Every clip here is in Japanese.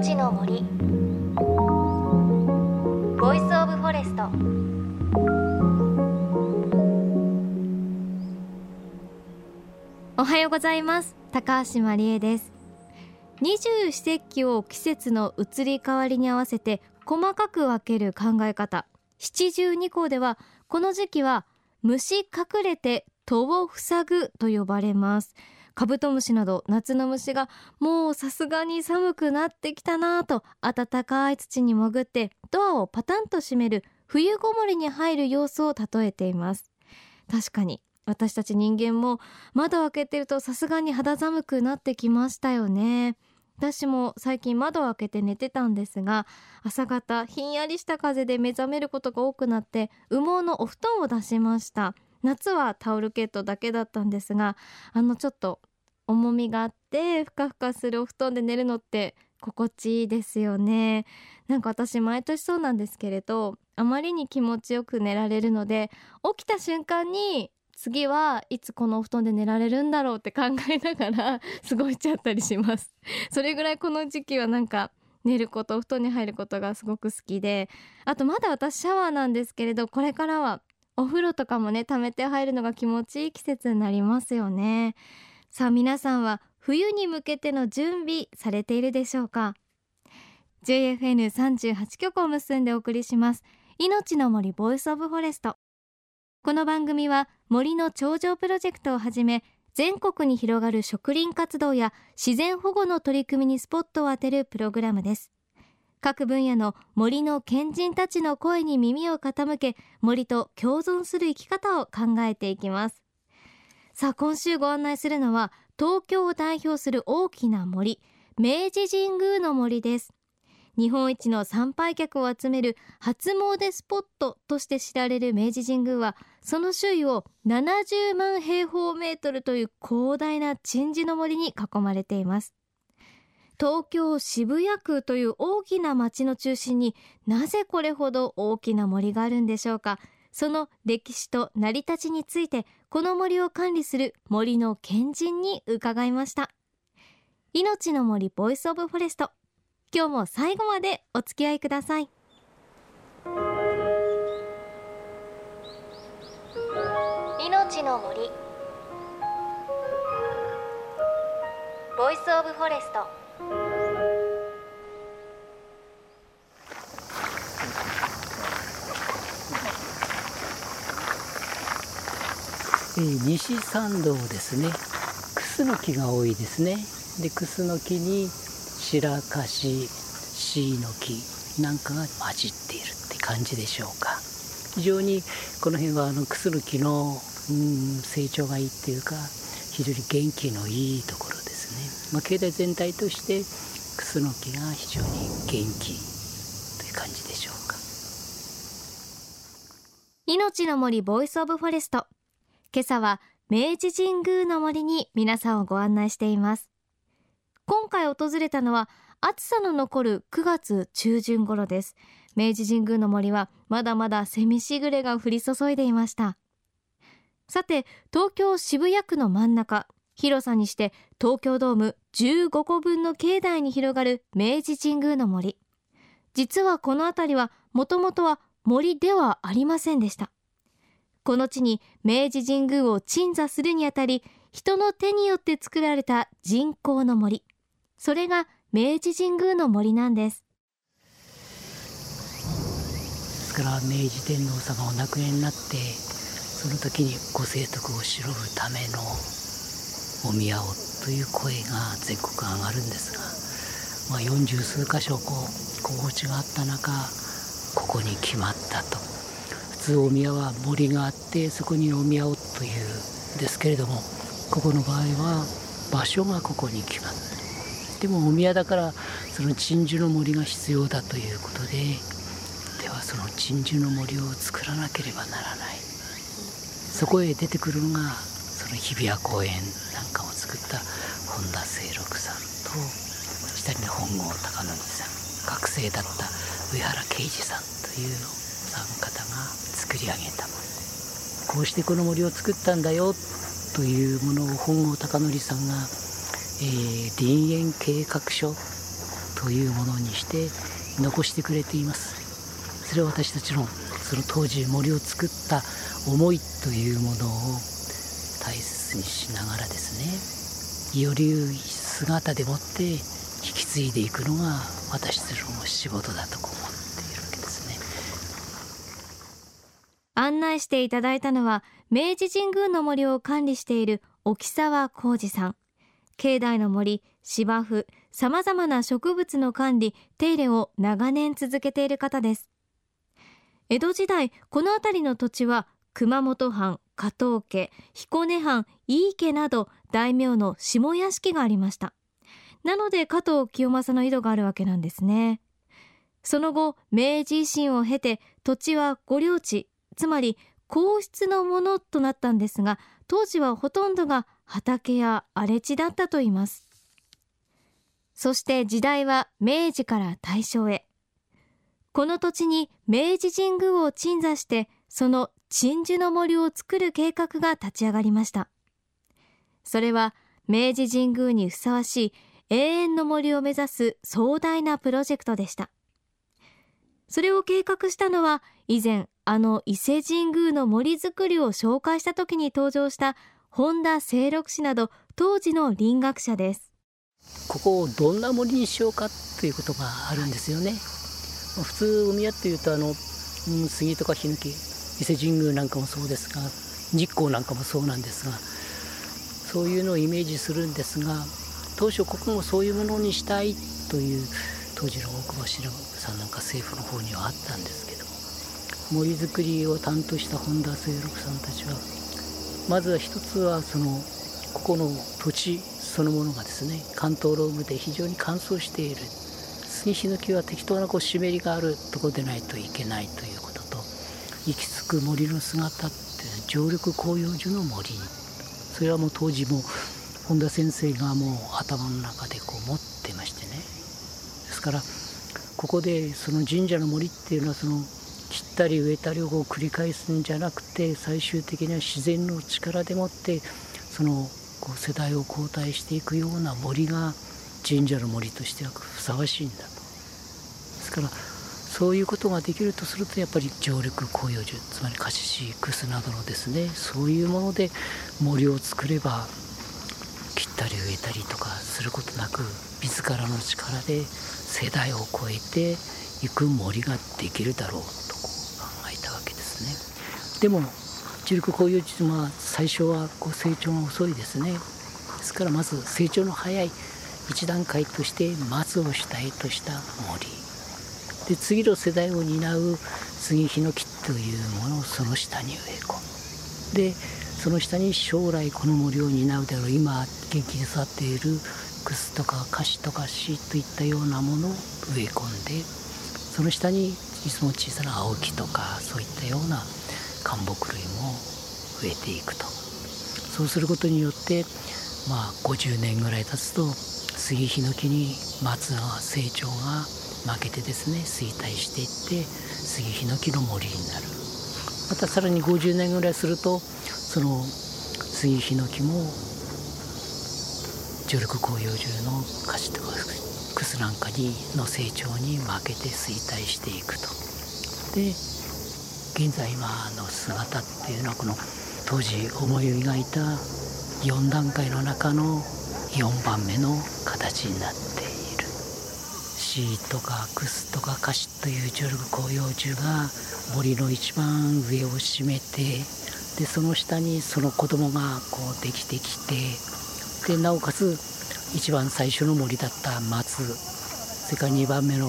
命の森。 Voice of Forest。おはようございます。高橋万里恵です。二十四節気を季節の移り変わりに合わせて細かく分ける考え方。七十二候ではこの時期は虫隠れて戸を塞ぐと呼ばれます。カブトムシなど夏の虫がもうさすがに寒くなってきたなぁと暖かい土に潜ってドアをパタンと閉める冬ごもりに入る様子を例えています。確かに私たち人間も窓を開けてるとさすがに肌寒くなってきましたよね。私も最近窓を開けて寝てたんですが朝方ひんやりした風で目覚めることが多くなって羽毛のお布団を出しました。夏はタオルケットだけだったんですがあのちょっと重みがあってふかふかするお布団で寝るのって心地いいですよね。なんか私毎年そうなんですけれどあまりに気持ちよく寝られるので起きた瞬間に次はいつこのお布団で寝られるんだろうって考えながら 過ごしちゃったりします。それぐらいこの時期はなんか寝ることお布団に入ることがすごく好きであとまだ私シャワーなんですけれどこれからはお風呂とかもね溜めて入るのが気持ちいい季節になりますよね。さあ皆さんは冬に向けての準備されているでしょうか？JFN38 曲を結んでお送りします。命の森 Voice of Forest。この番組は森の頂上プロジェクトをはじめ全国に広がる植林活動や自然保護の取り組みにスポットを当てるプログラムです。各分野の森の賢人たちの声に耳を傾け森と共存する生き方を考えていきます。さあ今週ご案内するのは東京を代表する大きな森明治神宮の森です。日本一の参拝客を集める初詣スポットとして知られる明治神宮はその周囲を70万平方メートルという広大な鎮守の森に囲まれています。東京渋谷区という大きな街の中心になぜこれほど大きな森があるんでしょうか？その歴史と成り立ちについてこの森を管理する森の賢人に伺いました。命の森 Voice of Forest。今日も最後までお付き合いください。命の森。Voice of Forest、西参道ですね。クスの木が多いですね。でクスの木に白樫シイの木なんかが混じっているって感じでしょうか。非常にこの辺はあのクスの木の、うん、成長がいいっていうか非常に元気のいいところですね、まあ、境内全体としてクスの木が非常に元気という感じでしょうか。命の森 Voice of Forest。今朝は明治神宮の森に皆さんをご案内しています。今回訪れたのは暑さの残る9月中旬頃です。明治神宮の森はまだまだセミしぐれが降り注いでいました。さて東京渋谷区の真ん中。広さにして東京ドーム15個分の境内に広がる明治神宮の森。実はこの辺りはもともとは森ではありませんでした。この地に明治神宮を鎮座するにあたり人の手によって作られた人工の森。それが明治神宮の森なんです。ですから明治天皇様お亡くなりになってその時にご清徳をしのぶためのお宮をという声が全国上がるんですが、まあ、40数箇所こう候補地があった中ここに決まったと。普通お宮は森があってそこにお宮をというですけれどもここの場合は場所がここに決まってでもお宮だからその鎮守の森が必要だということでではその鎮守の森を作らなければならない。そこへ出てくるのが日比谷公園なんかを作った本田清六さんと下に本郷貴則さん学生だった上原啓二さんというのさん方が作り上げた。ものこうしてこの森を作ったんだよというものを本郷隆則さんが、えー、林園計画書というものにして残してくれています。それは私たちのその当時森を作った思いというものを大切にしながらですねより良い姿でもって引き継いでいくのが私たちの仕事だと思っているわけですね。案内していただいたのは明治神宮の森を管理している沖沢浩二さん。境内の森芝生さまざまな植物の管理手入れを長年続けている方です。江戸時代この辺りの土地は熊本藩加藤家彦根藩井伊家など大名の下屋敷がありました。なので加藤清正の井戸があるわけなんですね。その後明治維新を経て土地は御領地つまり皇室のものとなったんですが当時はほとんどが畑や荒れ地だったといいます。そして時代は明治から大正へ。この土地に明治神宮を鎮座してその鎮守の森を作る計画が立ち上がりました。それは明治神宮にふさわしい永遠の森を目指す壮大なプロジェクトでした。それを計画したのは以前あの伊勢神宮の森づくりを紹介した時に登場した本田清六氏など当時の林学者です。ここをどんな森にしようかということがあるんですよね。普通お宮っていうとあの、うん、杉とかヒノキ。伊勢神宮なんかもそうですが日光なんかもそうなんですがそういうのをイメージするんですが当初ここもそういうものにしたいという当時の大久保忍さんなんか政府の方にはあったんですけども森づくりを担当した本田清六さんたちはまずは一つはそのここの土地そのものがですね関東ロームで非常に乾燥している。杉ヒノキは適当なこう湿りがあるとこでないといけないということく森の姿って常緑広葉樹の森。それはもう当時も本田先生がもう頭の中でこう持ってましてね。ですからここでその神社の森っていうのはその切ったり植えたりを繰り返すんじゃなくて最終的には自然の力でもってそのこう世代を交代していくような森が神社の森としてはふさわしいんだと。ですからそういうことができるとするとやっぱり常緑広葉樹つまりカシシクスなどのですねそういうもので森を作れば切ったり植えたりとかすることなく自らの力で世代を超えていく森ができるだろうとこう考えたわけですね。でも常緑広葉樹は最初はこう成長が遅いですね。ですからまず成長の早い一段階として松を主体とした森。で次の世代を担う杉ヒノキというものをその下に植え込む。でその下に将来この森を担うであろう今元気に育っているクスとかカシとかシといったようなものを植え込んでその下にいつも小さな青木とかそういったような灌木類も植えていくと。そうすることによってまあ50年ぐらい経つと杉ヒノキに松の成長が負けてですね衰退していって杉ヒノキの森になる。またさらに50年ぐらいするとその杉ヒノキも常緑広葉樹のカシとかクスなんかにの成長に負けて衰退していくと。で現在今の姿っていうのはこの当時思い描いた4段階の中の4番目の形になってシとかクスとかカシという常緑広葉樹が森の一番上を占めてでその下にその子供がこうできてきてでなおかつ一番最初の森だった松それから2番目の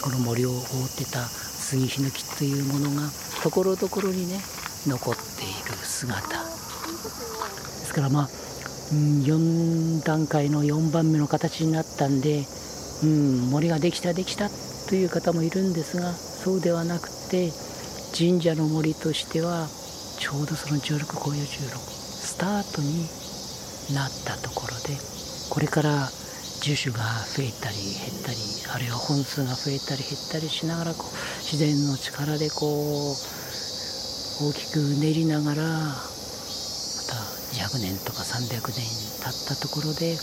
この森を覆ってた杉ヒノキというものがところどころにね残っている姿。ですからまあ4段階の4番目の形になったんで、うん、森ができたできたという方もいるんですがそうではなくて神社の森としてはちょうどその常緑紅葉樹のスタートになったところでこれから樹種が増えたり減ったりあるいは本数が増えたり減ったりしながらこう自然の力でこう大きく練りながらまた200年とか300年経ったところで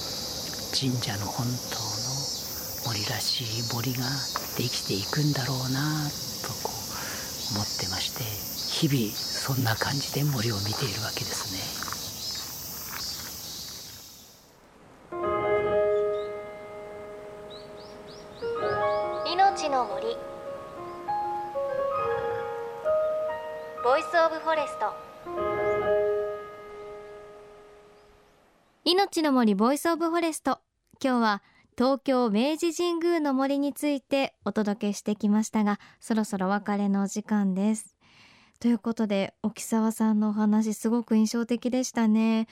神社の本当らしい森ができていくんだろうなとこう思ってまして日々そんな感じで森を見ているわけですね。命の森。 Voice of Forest。命の森 Voice of Forest。今日は東京明治神宮の森についてお届けしてきましたがそろそろ別れのお時間です。ということで沖沢さんのお話すごく印象的でしたね。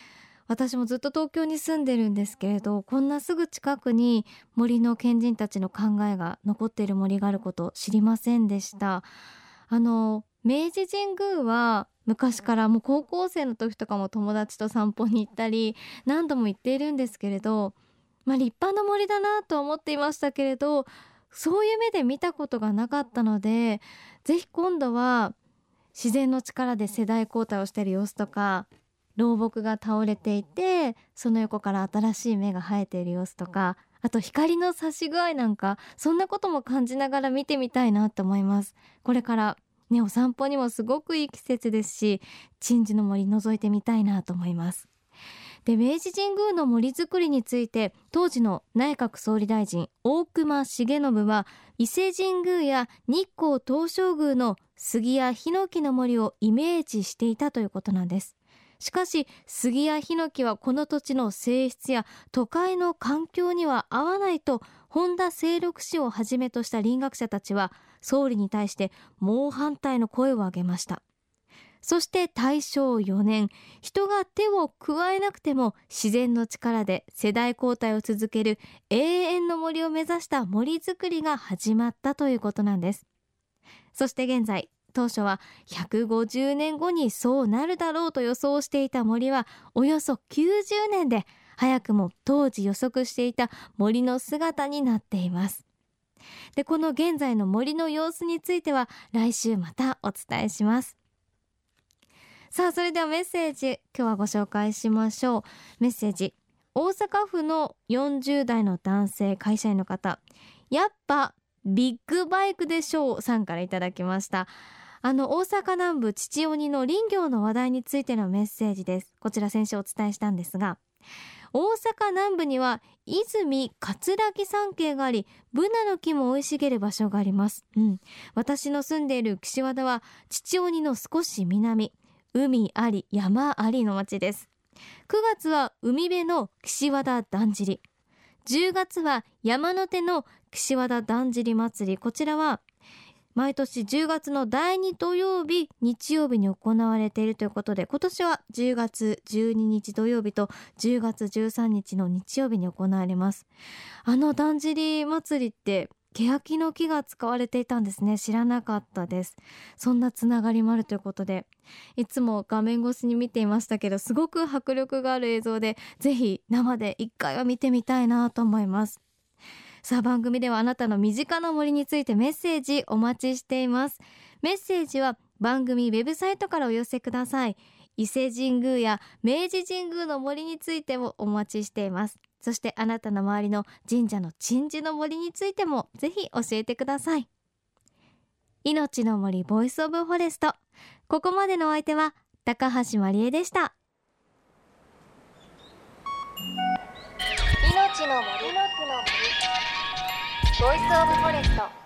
私もずっと東京に住んでるんですけれどこんなすぐ近くに森の賢人たちの考えが残っている森があること知りませんでした。あの明治神宮は昔からもう高校生の時とかも友達と散歩に行ったり何度も行っているんですけれどまあ、立派な森だなと思っていましたけれどそういう目で見たことがなかったのでぜひ今度は自然の力で世代交代をしている様子とか老木が倒れていてその横から新しい芽が生えている様子とかあと光の差し具合なんかそんなことも感じながら見てみたいなと思います。これからねお散歩にもすごくいい季節ですし鎮守の森覗いてみたいなと思います。で明治神宮の森づくりについて当時の内閣総理大臣大隈重信は伊勢神宮や日光東照宮の杉やヒノキの森をイメージしていたということなんです。しかし杉やヒノキはこの土地の性質や都会の環境には合わないと本田清六氏をはじめとした林学者たちは総理に対して猛反対の声を上げました。そして大正4年人が手を加えなくても自然の力で世代交代を続ける永遠の森を目指した森づくりが始まったということなんです。そして現在当初は150年後にそうなるだろうと予想していた森はおよそ90年で早くも当時予測していた森の姿になっています。でこの現在の森の様子については来週またお伝えします。さあそれではメッセージ今日はご紹介しましょう。メッセージ。大阪府の40代の男性会社員の方。やっぱビッグバイクでしょうさんからいただきました。あの大阪南部父鬼の林業の話題についてのメッセージです。こちら先週お伝えしたんですが大阪南部には泉葛城山系がありブナの木も生い茂る場所があります、うん、私の住んでいる岸和田は父鬼の少し南。海あり山ありの町です。9月は海辺の岸和田だんじり。10月は山の手の岸和田だんじり祭り。こちらは毎年10月の第2土曜日日曜日に行われているということで今年は10月12日土曜日と10月13日の日曜日に行われます。あのだんじり祭りって欅の木が使われていたんですね。知らなかったです。そんなつながりもあるということで。いつも画面越しに見ていましたけどすごく迫力がある映像でぜひ生で一回は見てみたいなと思います。さあ番組ではあなたの身近な森についてメッセージお待ちしています。メッセージは番組ウェブサイトからお寄せください。伊勢神宮や明治神宮の森についてもお待ちしています。そしてあなたの周りの神社の鎮守の森についてもぜひ教えてください。命の森 Voice of Forest ここまでのお相手は高橋万里恵でした。命の森。の森。 Voice of Forest